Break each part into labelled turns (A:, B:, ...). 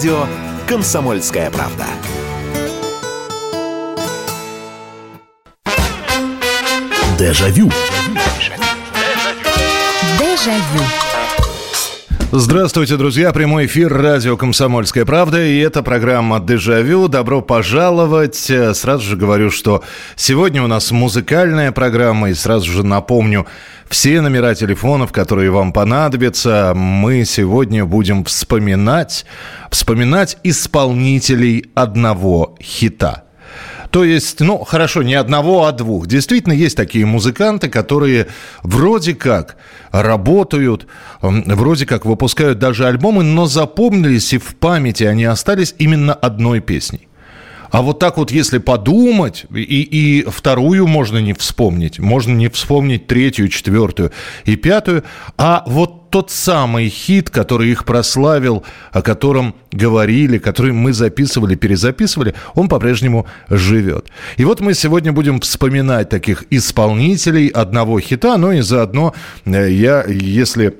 A: радио «Комсомольская правда».
B: Дежавю.
C: Дежавю.
D: Здравствуйте, друзья. Прямой эфир радио «Комсомольская правда». И это программа «Дежавю». Добро пожаловать. Сразу же говорю, что сегодня у нас музыкальная программа. И сразу же напомню все номера телефонов, которые вам понадобятся. Мы сегодня будем вспоминать, вспоминать исполнителей одного хита – то есть, ну, хорошо, не одного, а двух. Действительно, есть такие музыканты, которые вроде как работают, вроде как выпускают даже альбомы, но запомнились и в памяти они остались именно одной песней. А вот так вот, если подумать, и, и вторую можно не вспомнить, можно не вспомнить третью, четвертую и пятую, а вот тот самый хит, который их прославил, о котором говорили, который мы записывали, перезаписывали, он по-прежнему живет. И вот мы сегодня будем вспоминать таких исполнителей одного хита, но и заодно э, я, если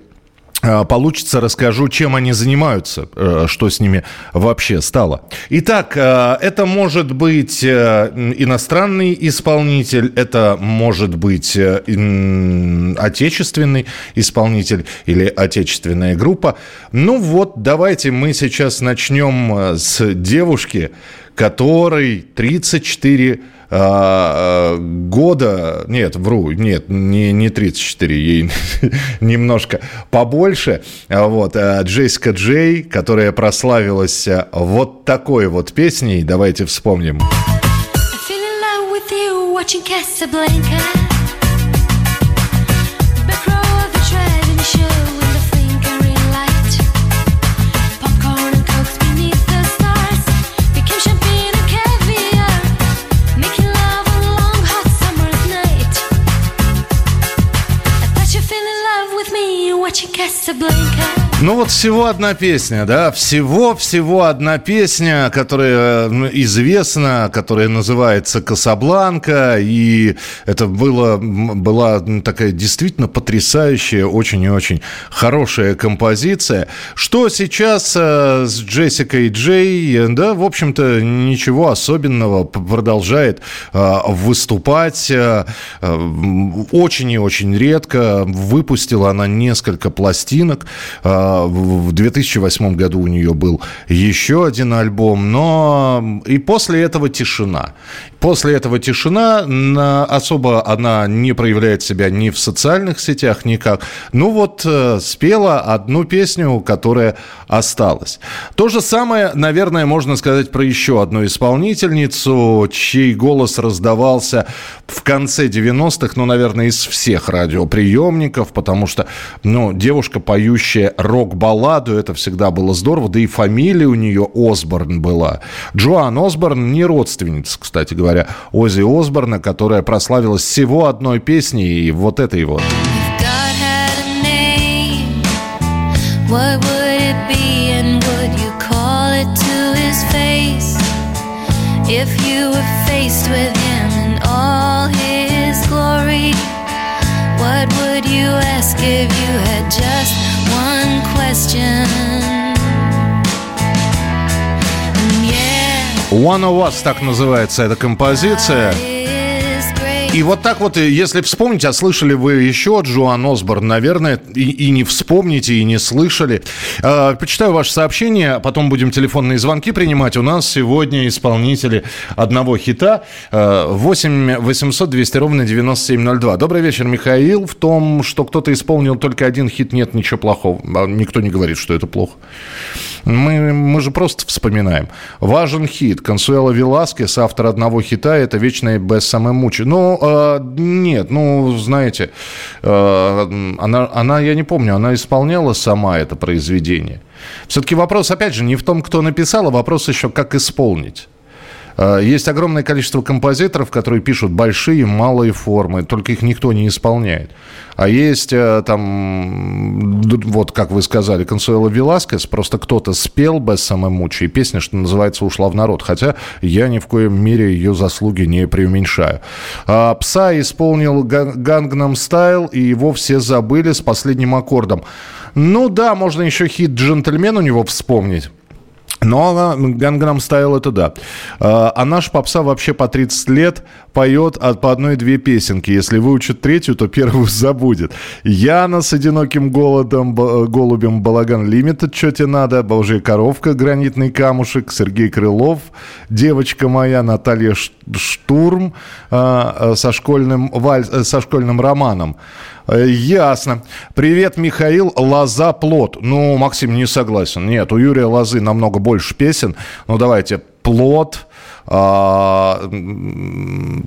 D: получится, расскажу, чем они занимаются, э, что с ними вообще стало. Итак, э, это может быть э, иностранный исполнитель, это может быть отечественный исполнитель или отечественная группа. Ну вот, давайте мы сейчас начнем с девушки, которой 34 а, а, года, нет, вру, нет, не, не 34, ей немножко побольше, а вот, Джессика Джей, которая прославилась вот такой вот песней, давайте вспомним. Watching Casablanca just a blanket Ну вот всего одна песня, да, всего-всего одна песня, которая ну, известна, которая называется «Касабланка», и это было, была такая действительно потрясающая, очень и очень хорошая композиция. Что сейчас э, с Джессикой Джей, да, в общем-то, ничего особенного, продолжает э, выступать, э, очень и очень редко, выпустила она несколько пластинок, в 2008 году у нее был еще один альбом, но и после этого тишина. После этого тишина, особо она не проявляет себя ни в социальных сетях, никак. Ну вот э, спела одну песню, которая осталась. То же самое, наверное, можно сказать про еще одну исполнительницу, чей голос раздавался в конце 90-х, ну, наверное, из всех радиоприемников, потому что, ну, девушка, поющая рок-балладу, это всегда было здорово, да и фамилия у нее Осборн была. Джоан Осборн не родственница, кстати говоря Ози Осборна, которая прославилась всего одной песней, и вот этой вот. If you were faced with him in all his glory What would you ask if you had just One of Us так называется эта композиция. И вот так вот, если вспомнить, а слышали вы еще Джоан Осборн, наверное, и, и не вспомните, и не слышали. Э, почитаю ваше сообщение, потом будем телефонные звонки принимать. У нас сегодня исполнители одного хита. Э, 8 800 200 ровно 9702. Добрый вечер, Михаил. В том, что кто-то исполнил только один хит, нет ничего плохого. А никто не говорит, что это плохо. Мы, мы же просто вспоминаем. Важен хит. Консуэла Веласкес, автор одного хита, это «Вечная без самой мучи». Ну, э, нет, ну, знаете, э, она, она, я не помню, она исполняла сама это произведение. Все-таки вопрос, опять же, не в том, кто написал, а вопрос еще, как исполнить. Э, есть огромное количество композиторов, которые пишут большие, малые формы, только их никто не исполняет. А есть э, там, вот как вы сказали, Консуэла Веласкес, просто кто-то спел без самомучи, и песня, что называется, ушла в народ. Хотя я ни в коем мере ее заслуги не преуменьшаю. А Пса исполнил Гангнам Стайл, и его все забыли с последним аккордом. Ну да, можно еще хит «Джентльмен» у него вспомнить. Но Гангнам Стайл это да. А, а наш попса вообще по 30 лет поет от, по одной-две песенки. Если выучит третью, то первую забудет. Яна с одиноким голодом, голубем Балаган Лимитед, что тебе надо, Божья коровка, гранитный камушек, Сергей Крылов, девочка моя, Наталья Штурм а, со школьным, валь, э, со школьным романом. Э, ясно. Привет, Михаил. Лоза плод. Ну, Максим не согласен. Нет, у Юрия Лозы намного больше песен. Ну, давайте. Плод. А,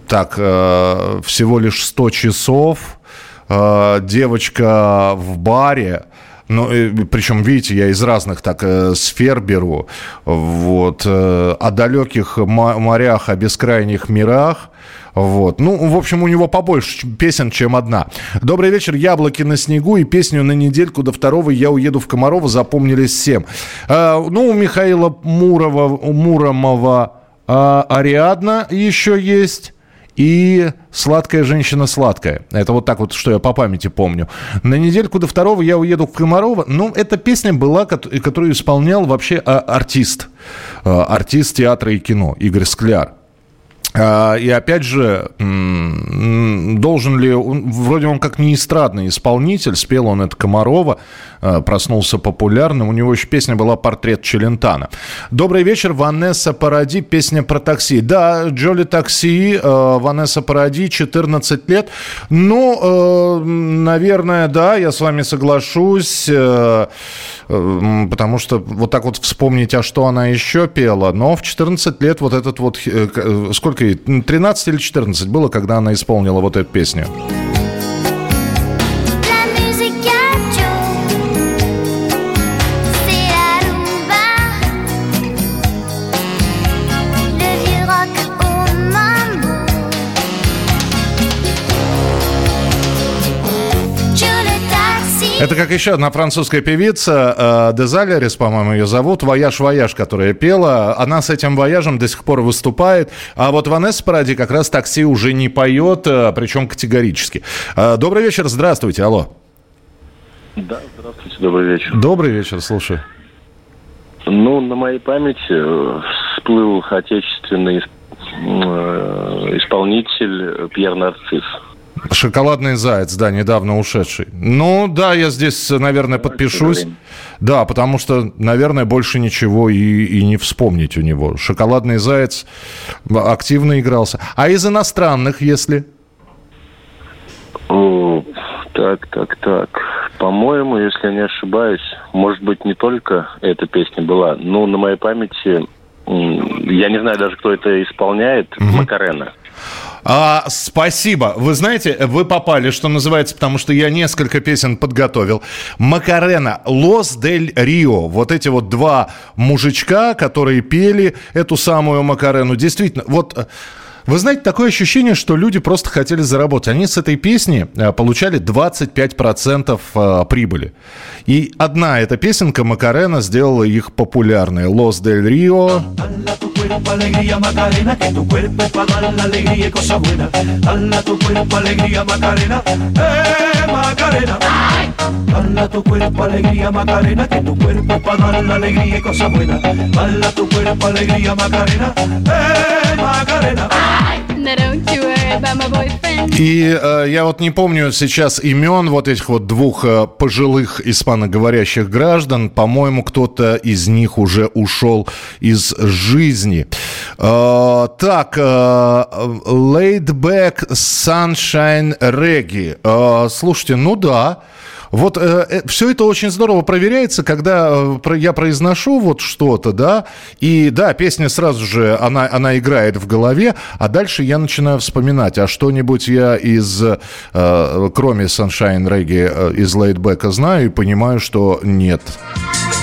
D: так, а, всего лишь 100 часов. А, девочка в баре. Ну, причем, видите, я из разных так сфер беру. Вот. О далеких морях, о бескрайних мирах. Вот. Ну, в общем, у него побольше песен, чем одна. Добрый вечер, «Яблоки на снегу» и песню «На недельку до второго я уеду в Комарова» запомнились всем. А, ну, у Михаила Мурова, Муромова а, Ариадна еще есть и «Сладкая женщина сладкая». Это вот так вот, что я по памяти помню. На недельку до второго я уеду в Комарова. Ну, эта песня была, которую исполнял вообще а, артист. Артист театра и кино Игорь Скляр. А, и опять же, должен ли... Вроде он как не эстрадный исполнитель, спел он это Комарова, проснулся популярным. У него еще песня была «Портрет Челентана». Добрый вечер, Ванесса Паради, песня про такси. Да, Джоли Такси, а, Ванесса Паради, 14 лет. Ну, наверное, да, я с вами соглашусь, потому что вот так вот вспомнить, а что она еще пела. Но в 14 лет вот этот вот... Э, сколько 13 или 14 было, когда она исполнила вот эту песню? Это как еще одна французская певица, э, Desireless, по-моему, ее зовут, «Voyage, voyage», которая пела. Она с этим «Вояжем» до сих пор выступает. А вот Ванесса Паради как раз «Такси» уже не поет, э, причем категорически. Э, добрый вечер, здравствуйте, алло.
C: Да, здравствуйте, добрый вечер.
D: Добрый вечер, слушай.
C: Ну, на моей памяти всплыл отечественный исполнитель Пьер Нарцисс.
D: Шоколадный заяц, да, недавно ушедший. Ну, да, я здесь, наверное, подпишусь. Да, потому что, наверное, больше ничего и, и не вспомнить у него. Шоколадный заяц активно игрался. А из иностранных, если?
C: О, так, так, так. По-моему, если я не ошибаюсь, может быть, не только эта песня была, но на моей памяти, я не знаю даже, кто это исполняет, угу. Макарена.
D: А, спасибо. Вы знаете, вы попали, что называется, потому что я несколько песен подготовил. Макарена, Лос дель Рио. Вот эти вот два мужичка, которые пели эту самую Макарену. Действительно, вот... Вы знаете, такое ощущение, что люди просто хотели заработать. Они с этой песни э, получали 25% э, прибыли. И одна эта песенка Макарена сделала их популярной. «Лос дель Рио». Cuerpo alegría Macarena, que tu cuerpo para dar la alegría y cosa buena. Dala tu cuerpo alegría Macarena, eh Macarena. Dala tu cuerpo alegría Macarena, que tu cuerpo para dar la alegría y cosa buena. Dala tu cuerpo alegría Macarena, eh Macarena. И э, я вот не помню сейчас имен вот этих вот двух э, пожилых испаноговорящих граждан. По-моему, кто-то из них уже ушел из жизни. Э, так, э, Laid Back Sunshine Reggae. Э, слушайте, ну да. Вот э, э, все это очень здорово проверяется, когда э, я произношу вот что-то, да, и да, песня сразу же, она, она играет в голове, а дальше я начинаю вспоминать, а что-нибудь я из, э, кроме Sunshine Reggae, э, из Laidback знаю и понимаю, что нет. Нет.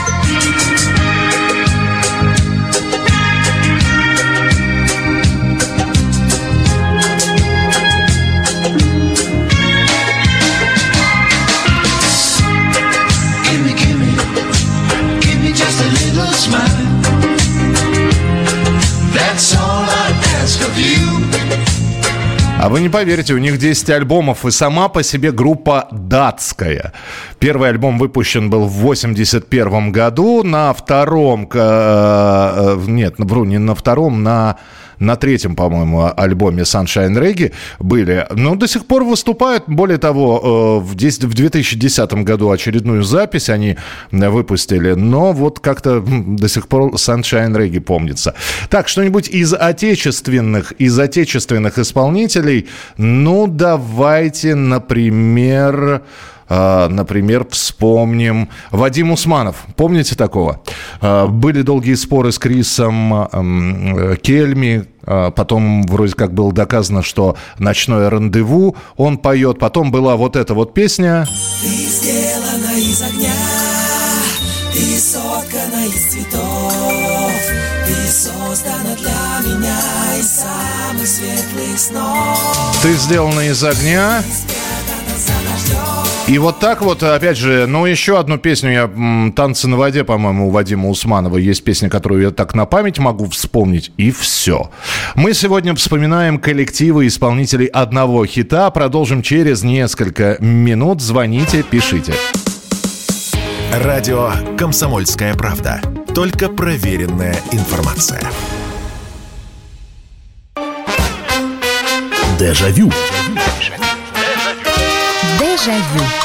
D: А вы не поверите, у них 10 альбомов, и сама по себе группа датская. Первый альбом выпущен был в 81 году, на втором, э, э, нет, вру, не на втором, на на третьем, по-моему, альбоме Sunshine Reggae были, но до сих пор выступают. Более того, э, в 2010 году очередную запись они выпустили, но вот как-то до сих пор Sunshine Reggae помнится. Так, что-нибудь из отечественных, из отечественных исполнителей, ну, давайте, например... А, например, вспомним Вадим Усманов. Помните такого? А, были долгие споры с Крисом Кельми. А, потом вроде как было доказано, что «Ночное рандеву» он поет. Потом была вот эта вот песня. Ты сделана из огня, ты соткана из цветов, ты создана для меня из самых светлых снов. Ты сделана из огня, и вот так вот, опять же, ну, еще одну песню я... «Танцы на воде», по-моему, у Вадима Усманова есть песня, которую я так на память могу вспомнить, и все. Мы сегодня вспоминаем коллективы исполнителей одного хита. Продолжим через несколько минут. Звоните, пишите.
A: Радио «Комсомольская правда». Только проверенная информация.
B: Дежавю.
D: Дежавю. Evangelho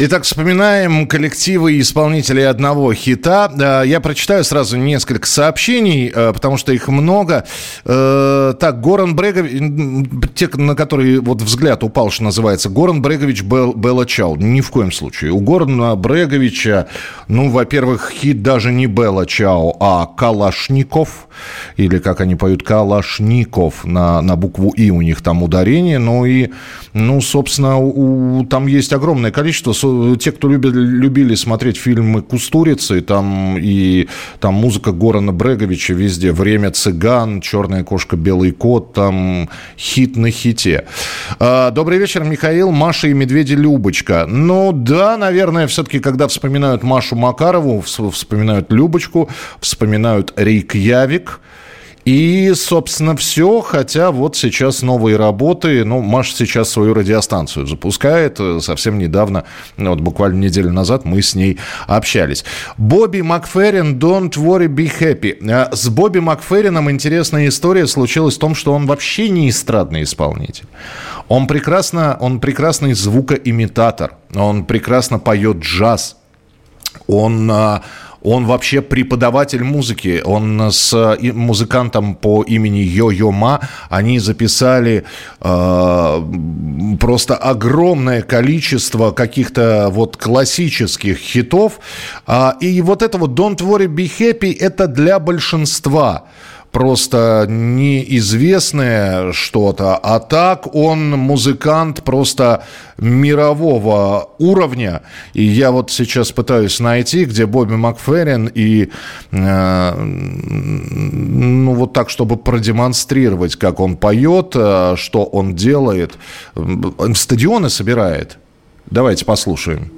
D: Итак, вспоминаем коллективы и исполнителей одного хита. Я прочитаю сразу несколько сообщений, э, потому что их много. Э, так, Горан Брегович, те, на которые вот взгляд упал, что называется, Горан Брегович Бел, Белла Чау. Ни в коем случае. У Горана Бреговича, ну, во-первых, хит даже не Белла Чау, а Калашников. Или, как они поют, Калашников. На, на букву И у них там ударение. Ну и, ну, собственно, у, там есть огромное количество те, кто любит, любили смотреть фильмы Кустурицы, там и там музыка Горана Бреговича везде, «Время цыган», «Черная кошка, белый кот», там хит на хите. А, добрый вечер, Михаил, Маша и Медведи Любочка. Ну да, наверное, все-таки, когда вспоминают Машу Макарову, вспоминают Любочку, вспоминают Рейк Явик, и, собственно, все, хотя вот сейчас новые работы, ну, Маша сейчас свою радиостанцию запускает, совсем недавно, ну, вот буквально неделю назад мы с ней общались. Бобби Макферрин, Don't Worry, Be Happy. А с Бобби Макферрином интересная история случилась в том, что он вообще не эстрадный исполнитель. Он прекрасно, он прекрасный звукоимитатор, он прекрасно поет джаз, он а, он вообще преподаватель музыки. Он с музыкантом по имени Йо-Йо Ма, они записали э, просто огромное количество каких-то вот классических хитов. А, и вот это вот Don't Worry, Be Happy, это для большинства просто неизвестное что-то, а так он музыкант просто мирового уровня. И я вот сейчас пытаюсь найти, где Бобби Макферрин и э, ну вот так, чтобы продемонстрировать, как он поет, э, что он делает. Стадионы собирает. Давайте послушаем.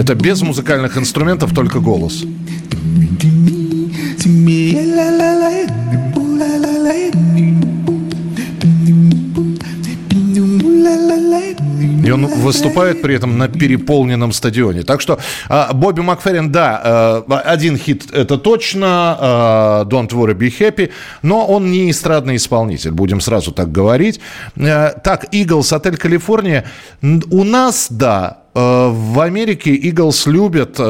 D: Это без музыкальных инструментов, только голос. И он выступает при этом на переполненном стадионе. Так что а, Бобби Макферрин, да, э, один хит это точно, э, Don't Worry Be Happy, но он не эстрадный исполнитель, будем сразу так говорить. Э, так, Eagles, Отель Калифорния. У нас, да, в Америке Eagles любят,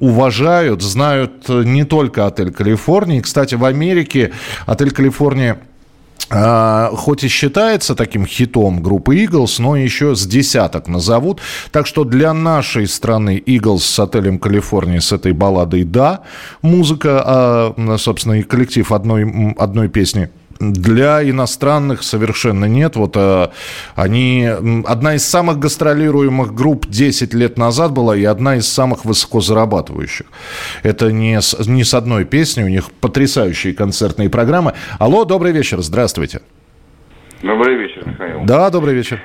D: уважают, знают не только отель Калифорния. Кстати, в Америке отель Калифорния хоть и считается таким хитом группы Eagles, но еще с десяток назовут. Так что для нашей страны Eagles с отелем Калифорния с этой балладой «да». Музыка, а, собственно, и коллектив одной, одной песни для иностранных совершенно нет. Вот а, они... Одна из самых гастролируемых групп 10 лет назад была и одна из самых высоко зарабатывающих. Это не с, не с одной песней, у них потрясающие концертные программы. Алло, добрый вечер, здравствуйте.
E: Добрый вечер, Михаил.
D: Да, добрый вечер.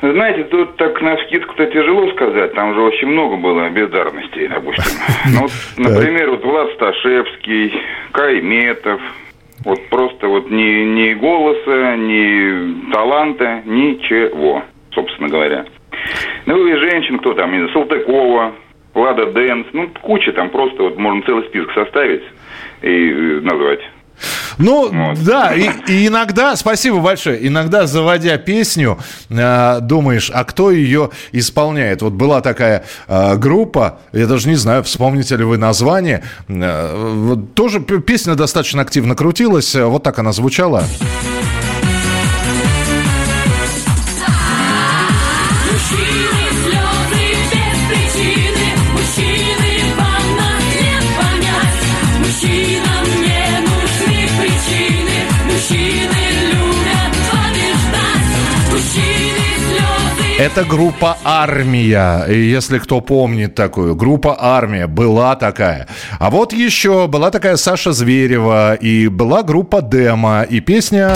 E: Знаете, тут так на скидку-то тяжело сказать, там же очень много было бездарностей, допустим. Ну, вот, например, вот Влад Сташевский, Кайметов, вот просто вот ни, ни голоса, ни таланта, ничего, собственно говоря. Ну и женщин, кто там, Салтыкова, Лада Дэнс, ну куча там просто, вот можно целый список составить и назвать.
D: Ну, вот. да, и, и иногда, спасибо большое, иногда, заводя песню, э, думаешь, а кто ее исполняет? Вот была такая э, группа, я даже не знаю, вспомните ли вы название, э, тоже песня достаточно активно крутилась, вот так она звучала. Это группа «Армия». Если кто помнит такую, группа «Армия» была такая. А вот еще была такая Саша Зверева, и была группа «Демо», и песня...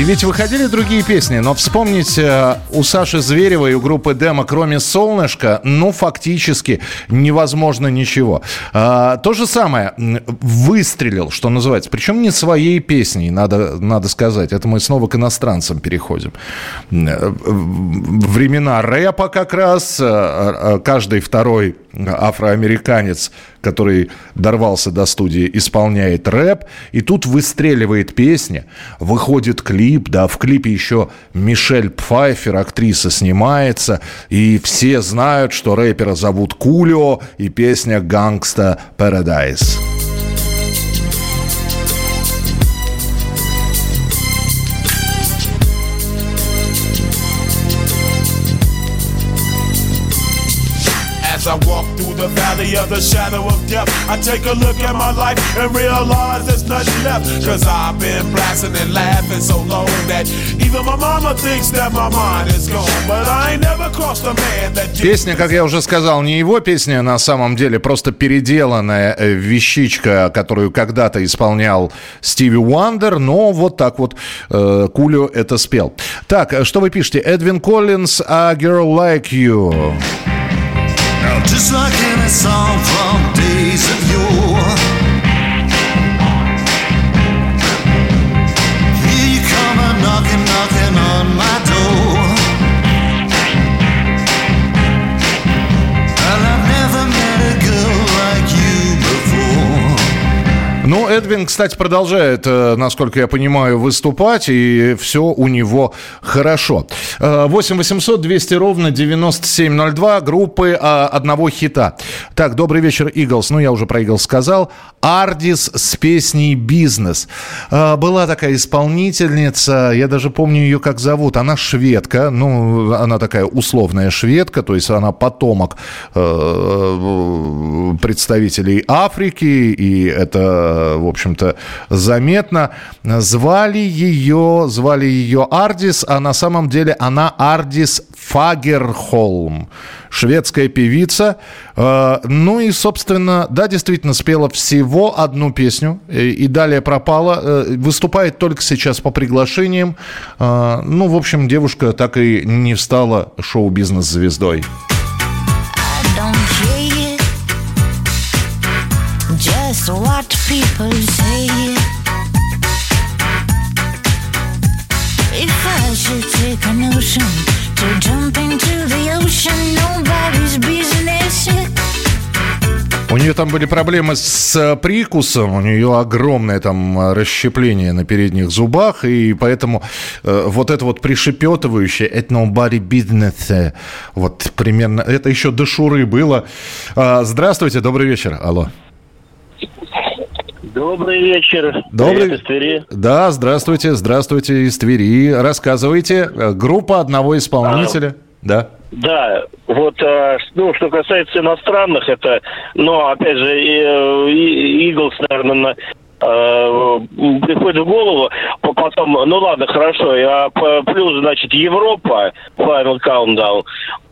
D: И ведь выходили другие песни, но вспомнить э, у Саши Зверевой и у группы Демо, кроме «Солнышко», ну, фактически невозможно ничего. А, то же самое, выстрелил, что называется, причем не своей песней, надо, надо сказать. Это мы снова к иностранцам переходим. Э, времена рэпа как раз, э, каждый второй афроамериканец, который дорвался до студии, исполняет рэп, и тут выстреливает песня, выходит клип, да, в клипе еще Мишель Пфайфер, актриса, снимается, и все знают, что рэпера зовут Кулио, и песня «Гангста Paradise». As I walk through the valley of the shadow of death, I take a look at my life and realize there's nothing left. Cause I've been blasting and laughing so long that even my mama thinks that my mind is gone. But I ain't never crossed a man that... Песня, как я уже сказал, не его песня на самом деле, просто переделанная э, вещичка, которую когда-то исполнял Стиви Уандер, но вот так вот э, Кулио это спел. Так, э, что вы пишете? Эдвин Коллинс, A Girl Like You. Just like in a song from Ну, Эдвин, кстати, продолжает, э, насколько я понимаю, выступать, и все у него хорошо. 8 800 200 ровно 9702, группы а, одного хита. Так, добрый вечер, Иглс. Ну, я уже про Иглс сказал. Ардис с песней «Бизнес». Э, была такая исполнительница, я даже помню ее, как зовут. Она шведка, ну, она такая условная шведка, то есть она потомок э, представителей Африки, и это в общем-то, заметно. Звали ее, звали ее Ардис, а на самом деле она Ардис Фагерхолм, шведская певица. Э, ну и, собственно, да, действительно спела всего одну песню и далее пропала. Э, выступает только сейчас по приглашениям. Э, ну, в общем, девушка так и не стала шоу-бизнес-звездой. what people say. If I should take a notion to jump into the ocean. У нее там были проблемы с прикусом, у нее огромное там расщепление на передних зубах, и поэтому э, вот это вот пришепетывающее «это nobody business», вот примерно, это еще до Шуры было. А, здравствуйте, добрый вечер, алло.
F: Добрый вечер.
D: Добрый. Привет из Твери. Да, здравствуйте, здравствуйте из Твери. Рассказывайте. Э, группа одного исполнителя. А, да.
F: Да, вот, э, ну, что касается иностранных, это, ну, опять же, Иглс, наверное, приходит в голову, потом, ну ладно, хорошо, а плюс, значит, Европа, Final Countdown,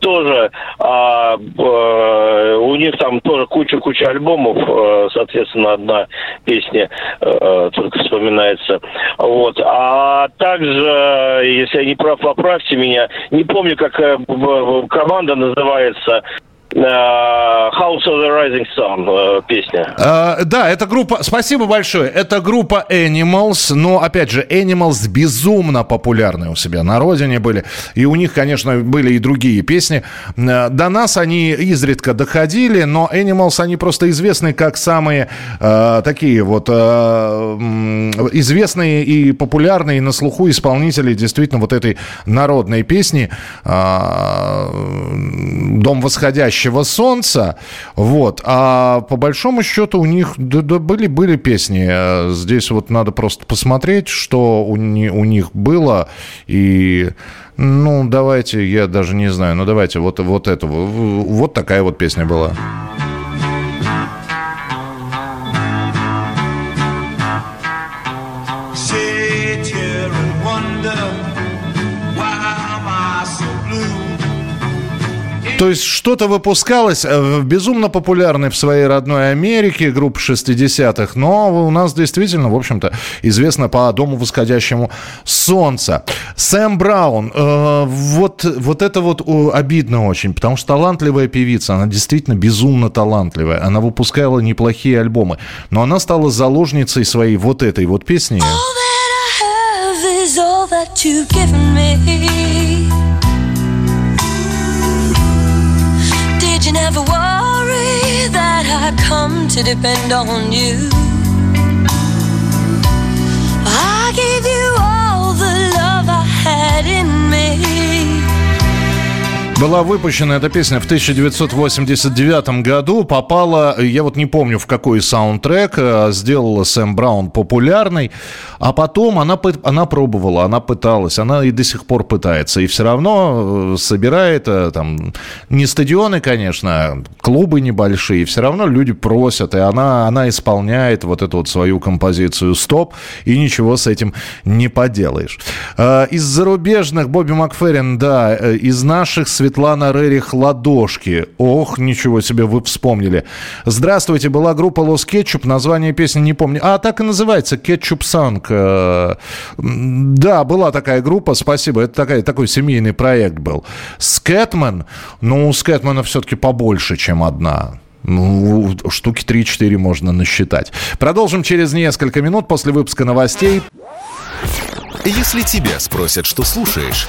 F: тоже, а, а, у них там тоже куча-куча альбомов, а, соответственно, одна песня а, только вспоминается. Вот. А также, если я не прав, поправьте меня, не помню, как команда называется, House of the Rising Sun э, песня.
D: А, да, это группа... Спасибо большое. Это группа Animals. Но, опять же, Animals безумно популярны у себя на родине были. И у них, конечно, были и другие песни. Э, до нас они изредка доходили, но Animals, они просто известны как самые э, такие вот э, известные и популярные на слуху исполнители действительно вот этой народной песни э, «Дом восходящий» восходящего солнца. Вот. А по большому счету у них да, да, были, были песни. Здесь вот надо просто посмотреть, что у, не, у них было. И, ну, давайте, я даже не знаю, ну, давайте вот, вот это. Вот такая вот песня была. То есть что-то выпускалось э, безумно популярной в своей родной Америке, группа 60-х, но у нас действительно, в общем-то, известно по Дому восходящему солнца. Сэм Браун, э, вот, вот это вот обидно очень, потому что талантливая певица, она действительно безумно талантливая, она выпускала неплохие альбомы, но она стала заложницей своей вот этой вот песни. All that you never worry that I come to depend on you? Была выпущена эта песня в 1989 году, попала, я вот не помню в какой саундтрек, э, сделала Сэм Браун популярной, а потом она, она пробовала, она пыталась, она и до сих пор пытается, и все равно э, собирает, э, там, не стадионы, конечно, клубы небольшие, все равно люди просят, и она, она исполняет вот эту вот свою композицию «Стоп», и ничего с этим не поделаешь. Из зарубежных Бобби Макферрин, да, из наших светлых Светлана Рерих «Ладошки». Ох, ничего себе, вы вспомнили. Здравствуйте, была группа Лос Кетчуп, название песни не помню. А, так и называется, Кетчуп Санг. Э, да, была такая группа, спасибо, это такая, такой семейный проект был. Скэтмен, ну, у Скэтмена все-таки побольше, чем одна. Ну, штуки 3-4 можно насчитать. Продолжим через несколько минут после выпуска новостей.
A: Если тебя спросят, что слушаешь,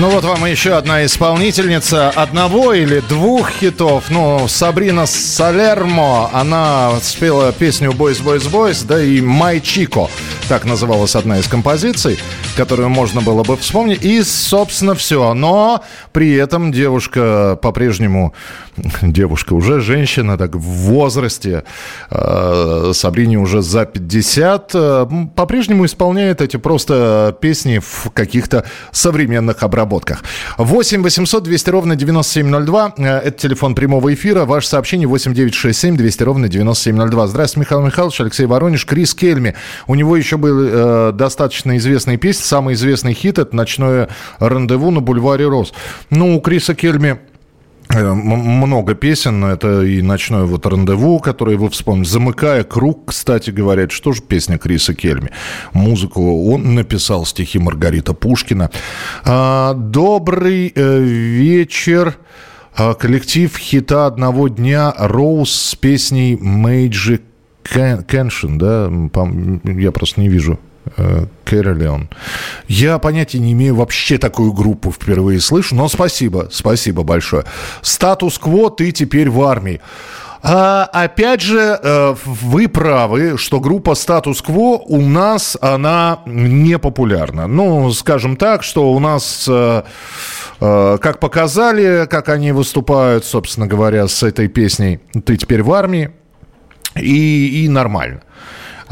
D: Ну вот вам еще одна исполнительница одного или двух хитов. Ну, Сабрина Салермо, она спела песню «Бойс, бойс, бойс», да и «Май Чико». Так называлась одна из композиций, которую можно было бы вспомнить. И, собственно, все. Но при этом девушка по-прежнему... Девушка уже женщина, так в возрасте. Э, Сабрине уже за 50. Э, по-прежнему исполняет эти просто песни в каких-то современных обработках разработках. 8 800 200 ровно 9702. Э, это телефон прямого эфира. Ваше сообщение 8 967 200 ровно 9702. Здравствуйте, Михаил Михайлович, Алексей Воронеж, Крис Кельми. У него еще был э, достаточно известный песня. Самый известный хит – это «Ночное рандеву на бульваре Рос». Ну, у Криса Кельми много песен, это и «Ночное вот рандеву», которое вы вспомните. «Замыкая круг», кстати говоря, что же песня Криса Кельми. Музыку он написал, стихи Маргарита Пушкина. А, «Добрый э, вечер». А, коллектив хита одного дня «Роуз» с песней «Magic Кеншин», да? Я просто не вижу Э, Кэролион. Я понятия не имею, вообще такую группу впервые слышу, но спасибо, спасибо большое. Статус-кво, ты теперь в армии. А, опять же, э, вы правы, что группа статус-кво у нас, она не популярна. Ну, скажем так, что у нас, э, э, как показали, как они выступают, собственно говоря, с этой песней «Ты теперь в армии», и, и нормально.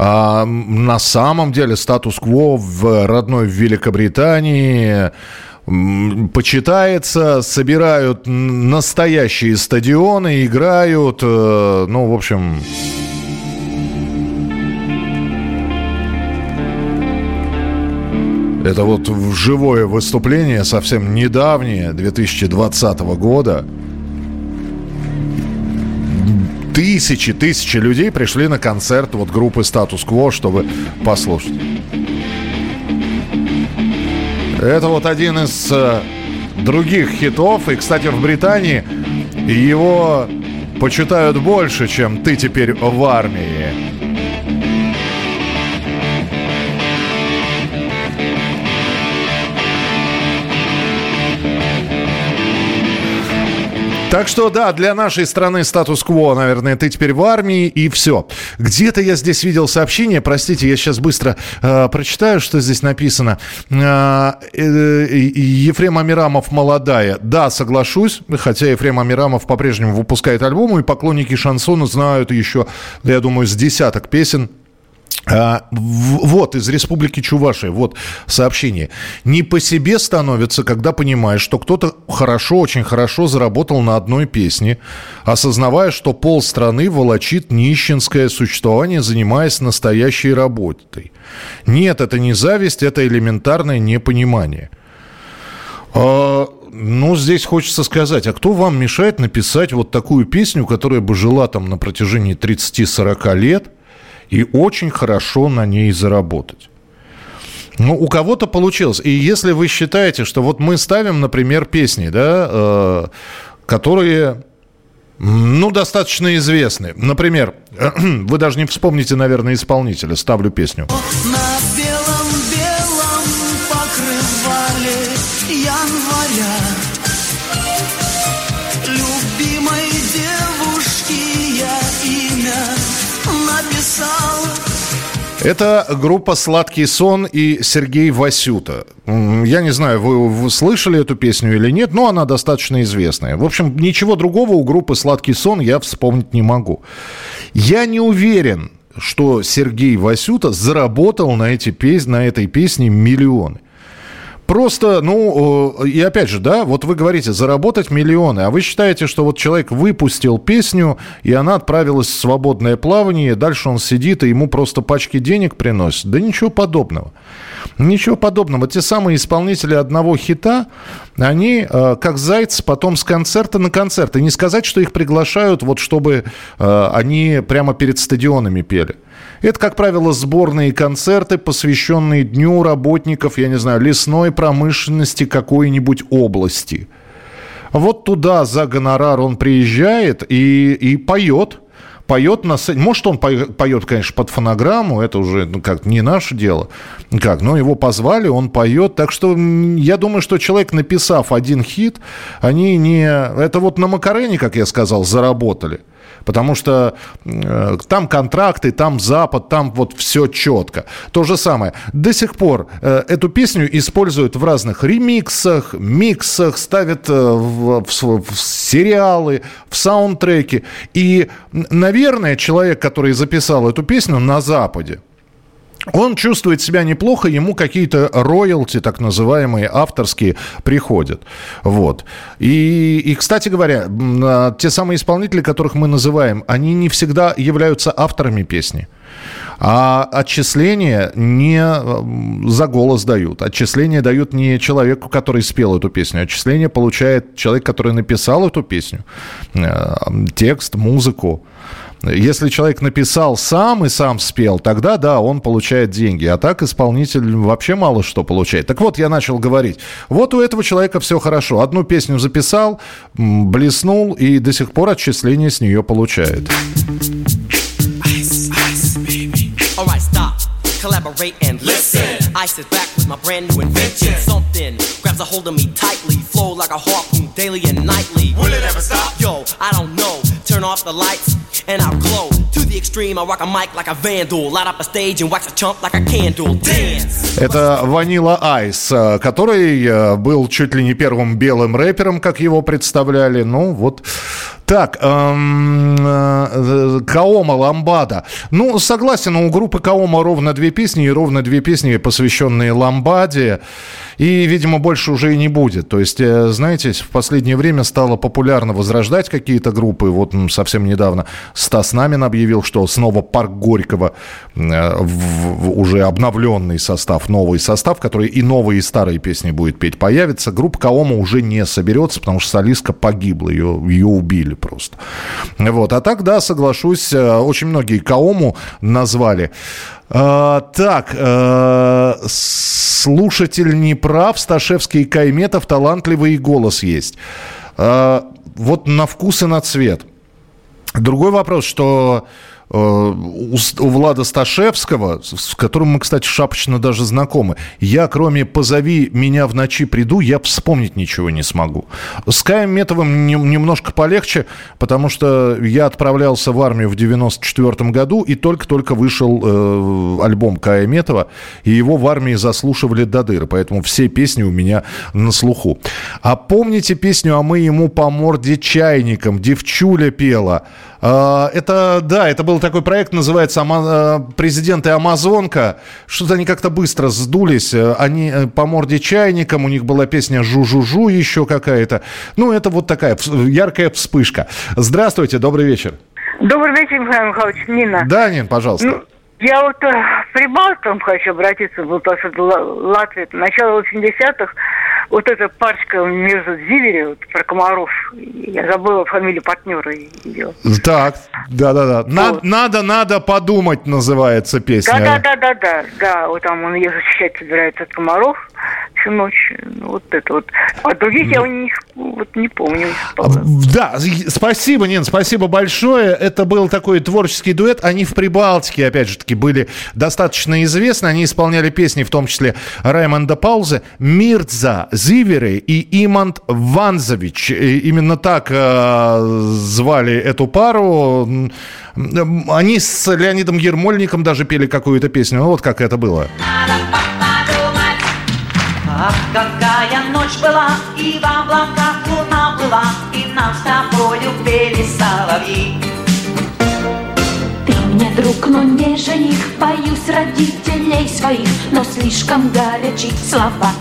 D: А, на самом деле статус-кво в родной Великобритании почитается, собирают настоящие стадионы, играют, э, ну, в общем... Это вот живое выступление, совсем недавнее, 2020 года. Тысячи, тысячи людей пришли на концерт вот группы «Статус-кво», чтобы послушать. Это вот один из э, других хитов. И, кстати, в Британии его почитают больше, чем «Ты теперь в армии». Так что, да, для нашей страны статус-кво, наверное, ты теперь в армии и все. Где-то я здесь видел сообщение, простите, я сейчас быстро э, прочитаю, что здесь написано. Э, э, Ефрем Амирамов «Молодая». Да, соглашусь, хотя Ефрем Амирамов по-прежнему выпускает альбомы, и поклонники шансона знают еще, я думаю, с десяток песен а, вот, из Республики Чувашия, вот сообщение. Не по себе становится, когда понимаешь, что кто-то хорошо, очень хорошо заработал на одной песне, осознавая, что пол страны волочит нищенское существование, занимаясь настоящей работой. Нет, это не зависть, это элементарное непонимание. А, ну, здесь хочется сказать, а кто вам мешает написать вот такую песню, которая бы жила там на протяжении 30-40 лет – и очень хорошо на ней заработать. Ну, у кого-то получилось. И если вы считаете, что вот мы ставим, например, песни, да, э, которые, ну, достаточно известны. Например, вы даже не вспомните, наверное, исполнителя. Ставлю песню. Это группа «Сладкий сон» и Сергей Васюта. Я не знаю, вы, слышали эту песню или нет, но она достаточно известная. В общем, ничего другого у группы «Сладкий сон» я вспомнить не могу. Я не уверен, что Сергей Васюта заработал на, эти на этой песне миллионы. Просто, ну, и опять же, да, вот вы говорите, заработать миллионы, а вы считаете, что вот человек выпустил песню, и она отправилась в свободное плавание, дальше он сидит, и ему просто пачки денег приносят? Да ничего подобного. Ничего подобного. Те самые исполнители одного хита, они э, как зайцы потом с концерта на концерт. И не сказать, что их приглашают, вот чтобы э, они прямо перед стадионами пели. Это, как правило, сборные концерты, посвященные Дню работников, я не знаю, лесной промышленности какой-нибудь области. Вот туда за гонорар он приезжает и, и поет поет на сцене. Может, он поет, конечно, под фонограмму, это уже ну, как не наше дело. Как, но его позвали, он поет. Так что я думаю, что человек, написав один хит, они не... Это вот на Макарене, как я сказал, заработали. Потому что э, там контракты, там Запад, там вот все четко. То же самое. До сих пор э, эту песню используют в разных ремиксах, миксах, ставят э, в, в, в сериалы, в саундтреки. И, наверное, человек, который записал эту песню на Западе, он чувствует себя неплохо, ему какие-то роялти, так называемые, авторские, приходят. Вот. И, и, кстати говоря, а, те самые исполнители, которых мы называем, они не всегда являются авторами песни. А отчисления не за голос дают. Отчисления дают не человеку, который спел эту песню. Отчисления получает человек, который написал эту песню. Э, текст, музыку. Если человек написал сам и сам спел, тогда да, он получает деньги. А так исполнитель вообще мало что получает. Так вот, я начал говорить. Вот у этого человека все хорошо. Одну песню записал, блеснул и до сих пор отчисления с нее получает. collaborate and listen. I sit back with my brand new invention. Something grabs a hold of me tightly, flow like a harpoon daily and nightly. Will it ever stop? Yo, I don't know. Turn off the lights
G: and I'll glow. To the extreme, I rock a mic like a vandal. Light up a stage and wax a chump like a candle. Dance!
D: Это Ванила Айс, который э, был чуть ли не первым белым рэпером, как его представляли. Ну, вот так, эм, э, Каома Ламбада. Ну, согласен, у группы Каома ровно две песни, и ровно две песни, посвященные Ламбаде. И, видимо, больше уже и не будет. То есть, э, знаете, в последнее время стало популярно возрождать какие-то группы. Вот совсем недавно Стас Намин объявил, что снова Парк Горького, э, в, уже обновленный состав, новый состав, который и новые, и старые песни будет петь, появится. Группа Каома уже не соберется, потому что солистка погибла, ее, ее убили просто. Вот. А так, да, соглашусь, э, очень многие Каому назвали. А, так, а, слушатель не прав, Сташевский и Кайметов талантливый голос есть. А, вот на вкус и на цвет. Другой вопрос, что у, у Влада Сташевского, с которым мы, кстати, шапочно даже знакомы, я, кроме «позови меня в ночи приду», я вспомнить ничего не смогу. С Каем Метовым не, немножко полегче, потому что я отправлялся в армию в 94 году, и только-только вышел э, альбом Кая Метова, и его в армии заслушивали до дыры, поэтому все песни у меня на слуху. А помните песню «А мы ему по морде чайником»? Девчуля пела. Э, это, да, это был был такой проект, называется э, «Президент и Амазонка». Что-то они как-то быстро сдулись. Э, они э, по морде чайникам, у них была песня «Жу-жу-жу» еще какая-то. Ну, это вот такая яркая вспышка. Здравствуйте, добрый вечер.
H: Добрый вечер, Михаил Михайлович, Нина.
D: Да, Нин, пожалуйста. Ну,
H: я вот э, Прибалтам хочу обратиться, вот Латвия, начало 80-х, вот эта парочка между Зивери, вот, про комаров, я забыла фамилию партнера ее.
D: Так, да-да-да. Вот. Надо, надо подумать, называется песня.
H: Да-да-да-да-да, да, вот там он ее защищать собирается от комаров всю ночь. Ну, вот это вот. А других я у них вот не помню.
D: Да, спасибо, Нин, спасибо большое. Это был такой творческий дуэт. Они в Прибалтике, опять же таки, были достаточно известны. Они исполняли песни, в том числе Раймонда Пауза, Мирза Зиверы и Имант Ванзович. Именно так э, звали эту пару. Они с Леонидом Ермольником даже пели какую-то песню. Ну, вот как это было. Ах, какая ночь была, и в облаках луна была, И нам с тобою пели соловьи.
I: Друг, но не жених, Боюсь родителей своих, Но слишком горячи слова.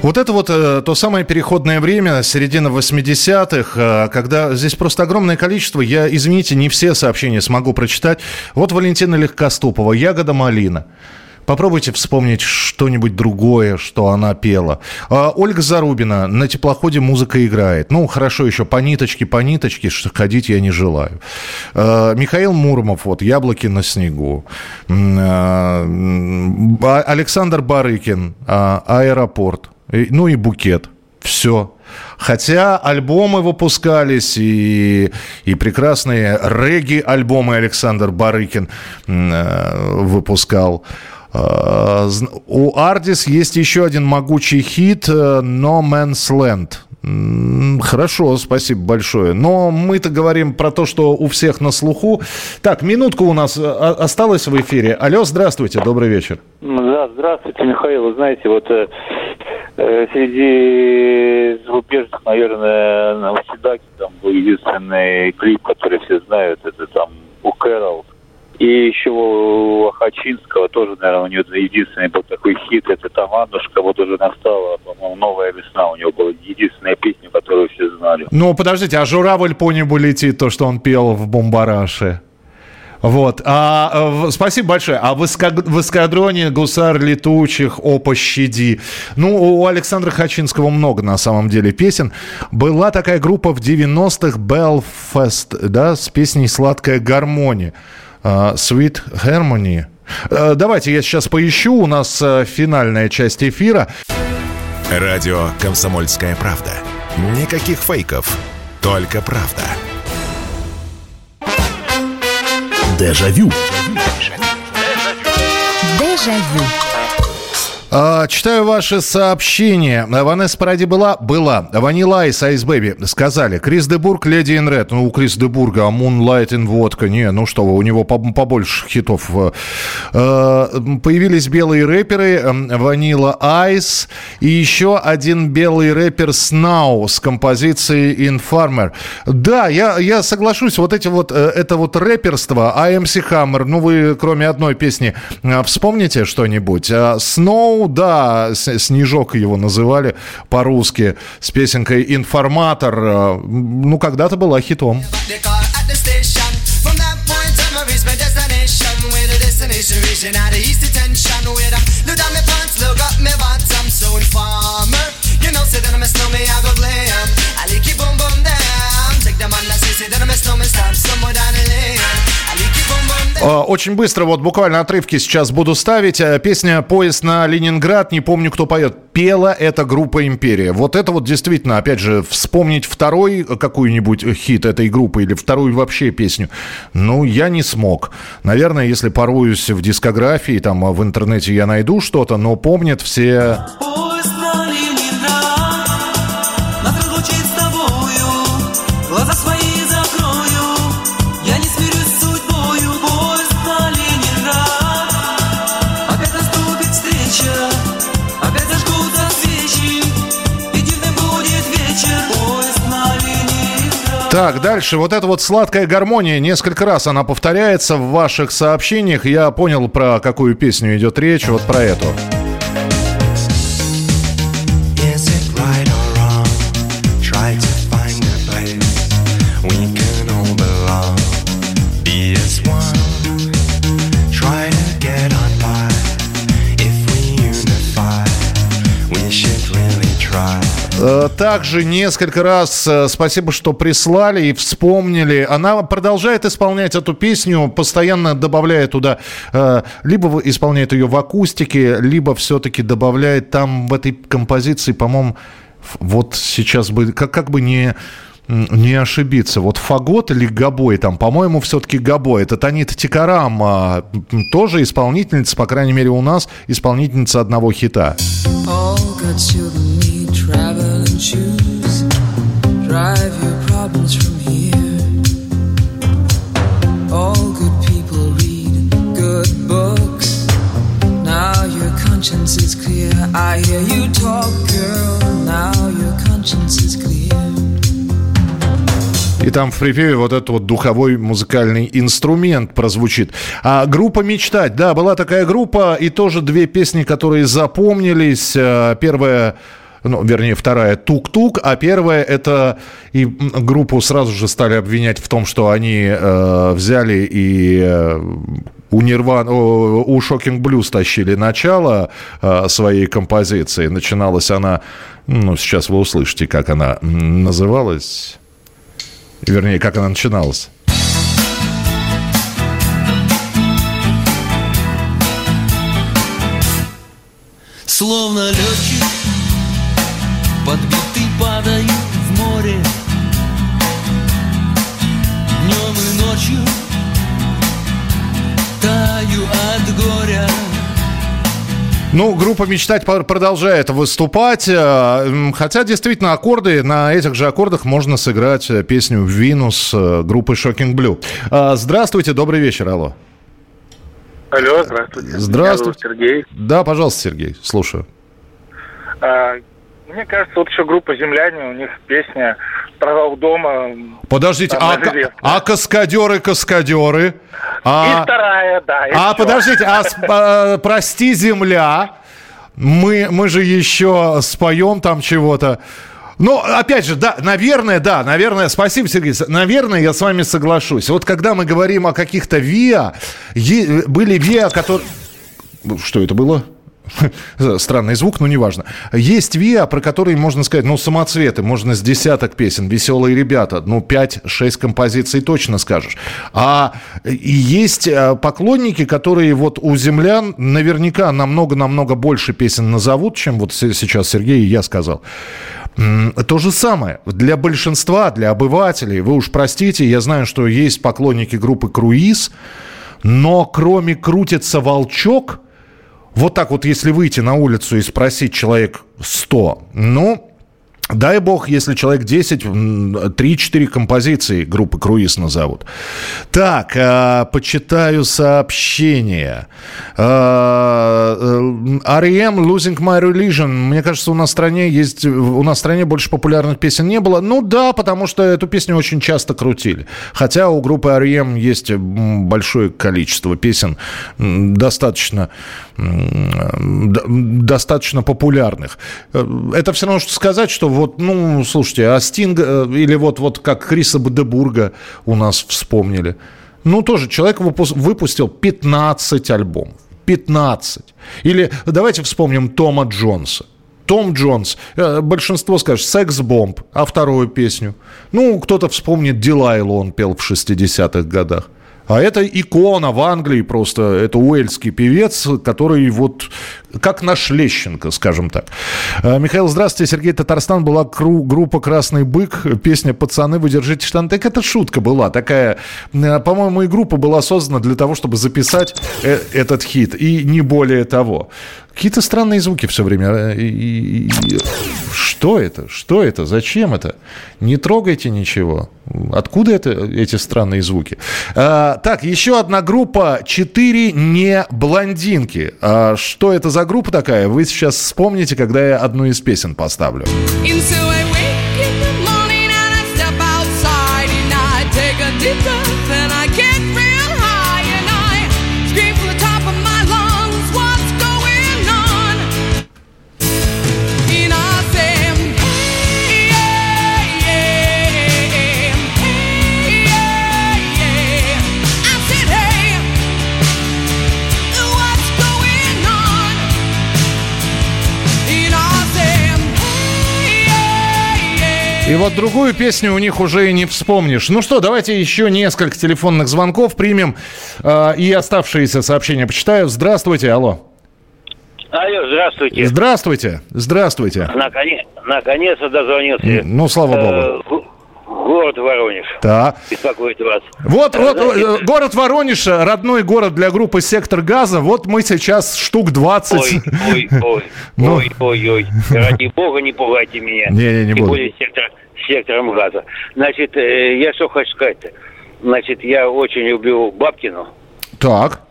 D: Вот это вот э, то самое переходное время, середина 80-х, э, когда здесь просто огромное количество, я, извините, не все сообщения смогу прочитать. Вот Валентина Легкоступова, «Ягода малина». Попробуйте вспомнить что-нибудь другое, что она пела. А, Ольга Зарубина, на теплоходе музыка играет. Ну, хорошо еще, по ниточке, по ниточке, что ходить я не желаю. А, Михаил Муромов, вот, «Яблоки на снегу». А, Александр Барыкин, «Аэропорт». Ну и «Букет». Все. Хотя альбомы выпускались, и, и прекрасные регги-альбомы Александр Барыкин выпускал. Э, у Ардис есть еще один могучий хит э, «No Man's Land». Хорошо, спасибо большое. Но мы-то говорим про то, что у всех на слуху. Так, минутку у нас э, осталось в эфире. Алло, здравствуйте, добрый вечер.
J: Да, здравствуйте, Михаил. Вы знаете, вот среди зарубежных, наверное, на Уседаке там был единственный клип, который все знают, это там у Кэрол и еще у Хачинского тоже, наверное, у него единственный был такой хит, это там Аннушка, вот уже настала, по-моему, новая весна у него была единственная песня, которую все знали.
D: Ну, подождите, а журавль по небу летит, то, что он пел в Бомбараше? Вот. А, э, спасибо большое. А в, эскад... в эскадроне гусар летучих, о, пощади. Ну, у Александра Хачинского много, на самом деле, песен. Была такая группа в 90-х, Belfast, да, с песней «Сладкая гармония». А, Sweet Harmony. Э, давайте я сейчас поищу. У нас э, финальная часть эфира.
A: Радио «Комсомольская правда». Никаких фейков, только правда.
B: Дежавю.
D: Дежавю. А, читаю ваши сообщения. Ванесса Паради была? Была. Ванила Айс, Айс Бэби. Сказали. Крис Дебург, Леди ин Ред. Ну, у Крис Дебурга Moonlight in Водка. Не, ну что вы, у него побольше хитов. А, появились белые рэперы. Ванила Айс. И еще один белый рэпер Снау с композицией Infarmer. Да, я, я соглашусь. Вот эти вот, э, это вот рэперство. AMC Hammer. Ну, вы кроме одной песни вспомните что-нибудь. Snow ну, да, Снежок его называли по-русски с песенкой «Информатор». Э, ну, когда-то была хитом. That I'm a snowman, stop somewhere down. А, очень быстро, вот буквально отрывки сейчас буду ставить. Э, песня «Поезд на Ленинград», не помню, кто поет. Пела эта группа «Империя». Вот это вот действительно, опять же, вспомнить второй какую-нибудь хит этой группы или вторую вообще песню, ну, я не смог. Наверное, если поруюсь в дискографии, там в интернете я найду что-то, но помнят все... Так, дальше. Вот эта вот сладкая гармония, несколько раз она повторяется в ваших сообщениях. Я понял, про какую песню идет речь. Вот про эту. Также несколько раз э, спасибо, что прислали и вспомнили. Она продолжает исполнять эту песню, постоянно добавляет туда, э, либо исполняет ее в акустике, либо все-таки добавляет там в этой композиции, по-моему, вот сейчас бы, как, как бы не не ошибиться. Вот фагот или габой, там, по-моему, все-таки габой. Это Танита Тикарам, тоже исполнительница, по крайней мере, у нас исполнительница одного хита. All good И там в припеве вот этот вот духовой музыкальный инструмент прозвучит. А группа «Мечтать», да, была такая группа, и тоже две песни, которые запомнились. Э, первая ну, вернее, вторая «Тук-тук», а первая это и группу сразу же стали обвинять в том, что они э, взяли и э, у Нирван, у Шокинг Блюз тащили начало э, своей композиции. Начиналась она, ну, сейчас вы услышите, как она называлась. Вернее, как она начиналась. Словно летчик подбитый падаю в море Днем и ночью таю от горя ну, группа «Мечтать» продолжает выступать, э, хотя действительно аккорды, на этих же аккордах можно сыграть э, песню «Винус» э, группы «Шокинг Блю». Здравствуйте, добрый вечер, алло.
K: Алло, здравствуйте.
D: Здравствуйте.
K: Сергей.
D: Да, пожалуйста, Сергей, слушаю.
K: А, мне кажется, вот еще группа «Земляне», у них песня «Пророк дома».
D: Подождите, а, а каскадеры, каскадеры?
K: А, и вторая, да.
D: А, все. подождите, а, а «Прости, земля», мы, мы же еще споем там чего-то. Ну, опять же, да, наверное, да, наверное, спасибо, Сергей, наверное, я с вами соглашусь. Вот когда мы говорим о каких-то ВИА, были ВИА, которые... Что это было? Странный звук, но неважно. Есть ВИА, про которые можно сказать, ну, самоцветы, можно с десяток песен, веселые ребята, ну, 5-6 композиций точно скажешь. А есть э, поклонники, которые вот у землян наверняка намного-намного больше песен назовут, чем вот сейчас Сергей и я сказал. То же самое. Для большинства, для обывателей, вы уж простите, я знаю, что есть поклонники группы «Круиз», но кроме «Крутится волчок», Вот так вот, если выйти на улицу и спросить человек 100, ну, Дай бог, если человек 10, 3-4 композиции группы «Круиз» назовут. Так, э, почитаю сообщение. Э, R.E.M. «Losing My Religion». Мне кажется, у нас в стране есть... У нас в стране больше популярных песен не было. Ну да, потому что эту песню очень часто крутили. Хотя у группы R.E.M. есть большое количество песен, достаточно, достаточно популярных. Э, это все равно, что сказать, что вот, ну, слушайте, а Стинг, э, или вот, вот как Криса Бадебурга у нас вспомнили. Ну, тоже человек выпустил 15 альбомов. 15. Или давайте вспомним Тома Джонса. Том Джонс, э, большинство скажет «Секс-бомб», а вторую песню? Ну, кто-то вспомнит Дилайлу, он пел в 60-х годах. А это икона в Англии просто. Это уэльский певец, который вот как наш Лещенко, скажем так. А, Михаил, здравствуйте. Сергей Татарстан была группа «Красный бык». Песня «Пацаны, вы держите штаны». Так это шутка была такая. А, по-моему, и группа была создана для того, чтобы записать э, этот хит. И не более того. Какие-то странные звуки все время. Э, что это? Что это? Зачем это? Не трогайте ничего. Откуда это, эти странные звуки? А, так, еще одна группа. Четыре не блондинки. А, что это за группа такая? Вы сейчас вспомните, когда я одну из песен поставлю. И вот другую песню у них уже и не вспомнишь. Ну что, давайте еще несколько телефонных звонков примем э, и оставшиеся сообщения почитаю. Здравствуйте, алло.
L: Алло, здравствуйте.
D: Здравствуйте, здравствуйте.
L: Наконец, наконец-то дозвонился.
D: Ну, слава богу.
L: Э, город Воронеж.
D: Да.
L: Беспокоит вас.
D: Вот, вот, Знаете, город Воронеж, родной город для группы «Сектор газа». Вот мы сейчас штук 20.
L: Ой, ой, ой, ну. ой, ой, ой. Ради бога, не пугайте меня.
D: Не, не, не
L: Тем
D: буду.
L: более сектор, сектором газа. Значит, э, я что хочу сказать-то. Значит, я очень люблю Бабкину.
D: Так.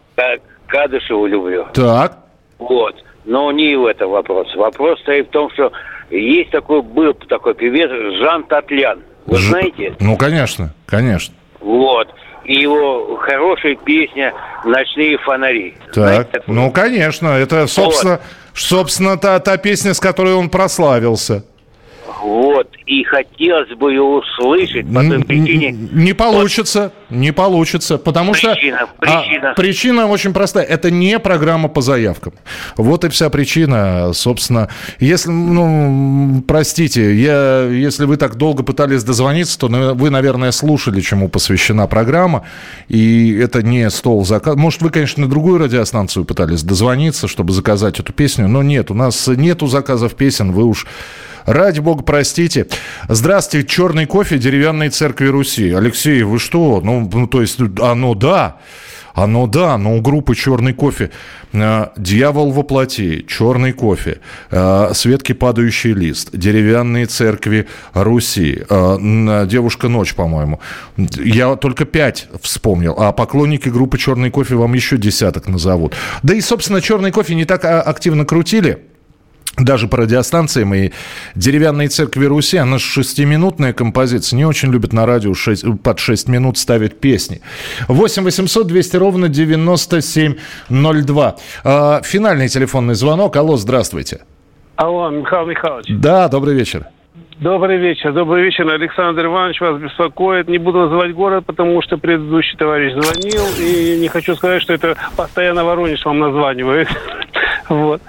L: Кадышеву люблю.
D: Так.
L: Вот. Но не в этом вопрос. Вопрос стоит в том, что есть такой, был такой певец Жан Татлян. Вы
D: Ж...
L: знаете?
D: Ну, конечно, конечно.
L: Вот. И его хорошая песня «Ночные фонари».
D: Так, Знаете, ну, конечно. Это, собственно, вот. собственно та, та песня, с которой он прославился.
L: Вот. И хотелось бы ее услышать по той причине...
D: Не получится, вот. не получится, потому
L: причина,
D: что...
L: Причина,
D: а, причина очень простая. Это не программа по заявкам. Вот и вся причина, собственно. Если, ну, простите, я, если вы так долго пытались дозвониться, то вы, наверное, слушали, чему посвящена программа. И это не стол заказ. Может, вы, конечно, на другую радиостанцию пытались дозвониться, чтобы заказать эту песню, но нет, у нас нету заказов песен, вы уж Ради бога, простите. Здравствуйте, черный кофе деревянной церкви Руси. Алексей, вы что? Ну, ну то есть, оно да. Оно да, но у группы «Черный кофе» э, «Дьявол во плоти», «Черный кофе», э, «Светки падающий лист», «Деревянные церкви Руси», э, «Девушка ночь», по-моему. Я только пять вспомнил, а поклонники группы «Черный кофе» вам еще десяток назовут. Да и, собственно, «Черный кофе» не так а, активно крутили – даже по радиостанциям и деревянные церкви Руси, она шестиминутная композиция, не очень любят на радио 6, под 6 минут ставить песни. 8 800 200 ровно 9702. А, финальный телефонный звонок. Алло, здравствуйте.
M: Алло, Михаил Михайлович.
D: Да, добрый вечер.
M: Добрый вечер. Добрый вечер. Александр Иванович вас беспокоит. Не буду называть город, потому что предыдущий товарищ звонил. И не хочу сказать, что это постоянно Воронеж вам названивает. Вот.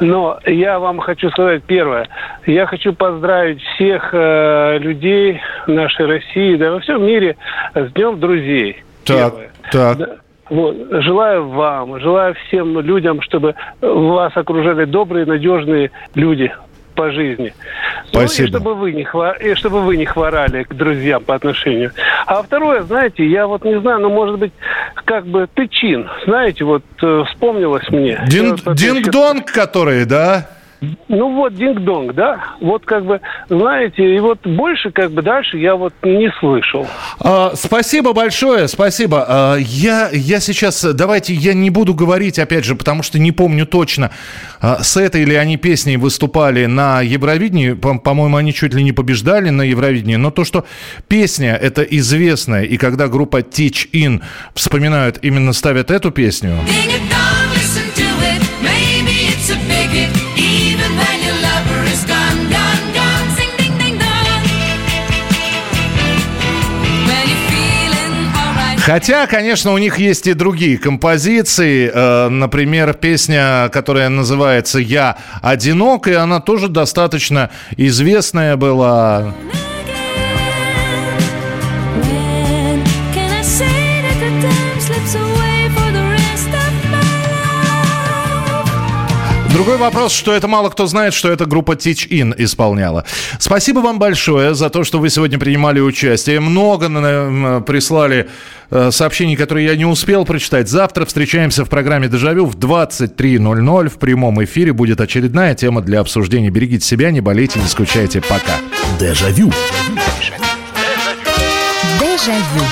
M: Но я вам хочу сказать первое. Я хочу поздравить всех э, людей нашей России, да во всем мире с Днем друзей.
D: Так,
M: первое.
D: так.
M: Да. Вот. Желаю вам, желаю всем людям, чтобы вас окружали добрые, надежные люди по жизни.
D: Спасибо.
M: Ну, и чтобы вы не хвор... и чтобы вы не хворали к друзьям по отношению. А второе, знаете, я вот не знаю, но может быть как бы тычин. Знаете, вот э, вспомнилось мне.
D: Дин-
M: вот
D: Динг-донг, которые, да?
M: Ну вот, динг-донг, да? Вот как бы, знаете, и вот больше как бы дальше я вот не слышал.
D: А, спасибо большое, спасибо. А, я, я сейчас, давайте, я не буду говорить, опять же, потому что не помню точно, а, с этой ли они песней выступали на Евровидении. По- По-моему, они чуть ли не побеждали на Евровидении. Но то, что песня это известная, и когда группа Teach In вспоминают, именно ставят эту песню...
N: Listen
D: Хотя, конечно, у них есть и другие композиции. Э, Например, песня, которая называется «Я одинок», и она тоже достаточно известная была. Другой вопрос, что это мало кто знает, что эта группа Teach In исполняла. Спасибо вам большое за то, что вы сегодня принимали участие. Много прислали э, сообщений, которые я не успел прочитать. Завтра встречаемся в программе «Дежавю» в 23.00. В прямом эфире будет очередная тема для обсуждения. Берегите себя, не болейте, не скучайте. Пока.
B: Дежавю.
O: Дежавю.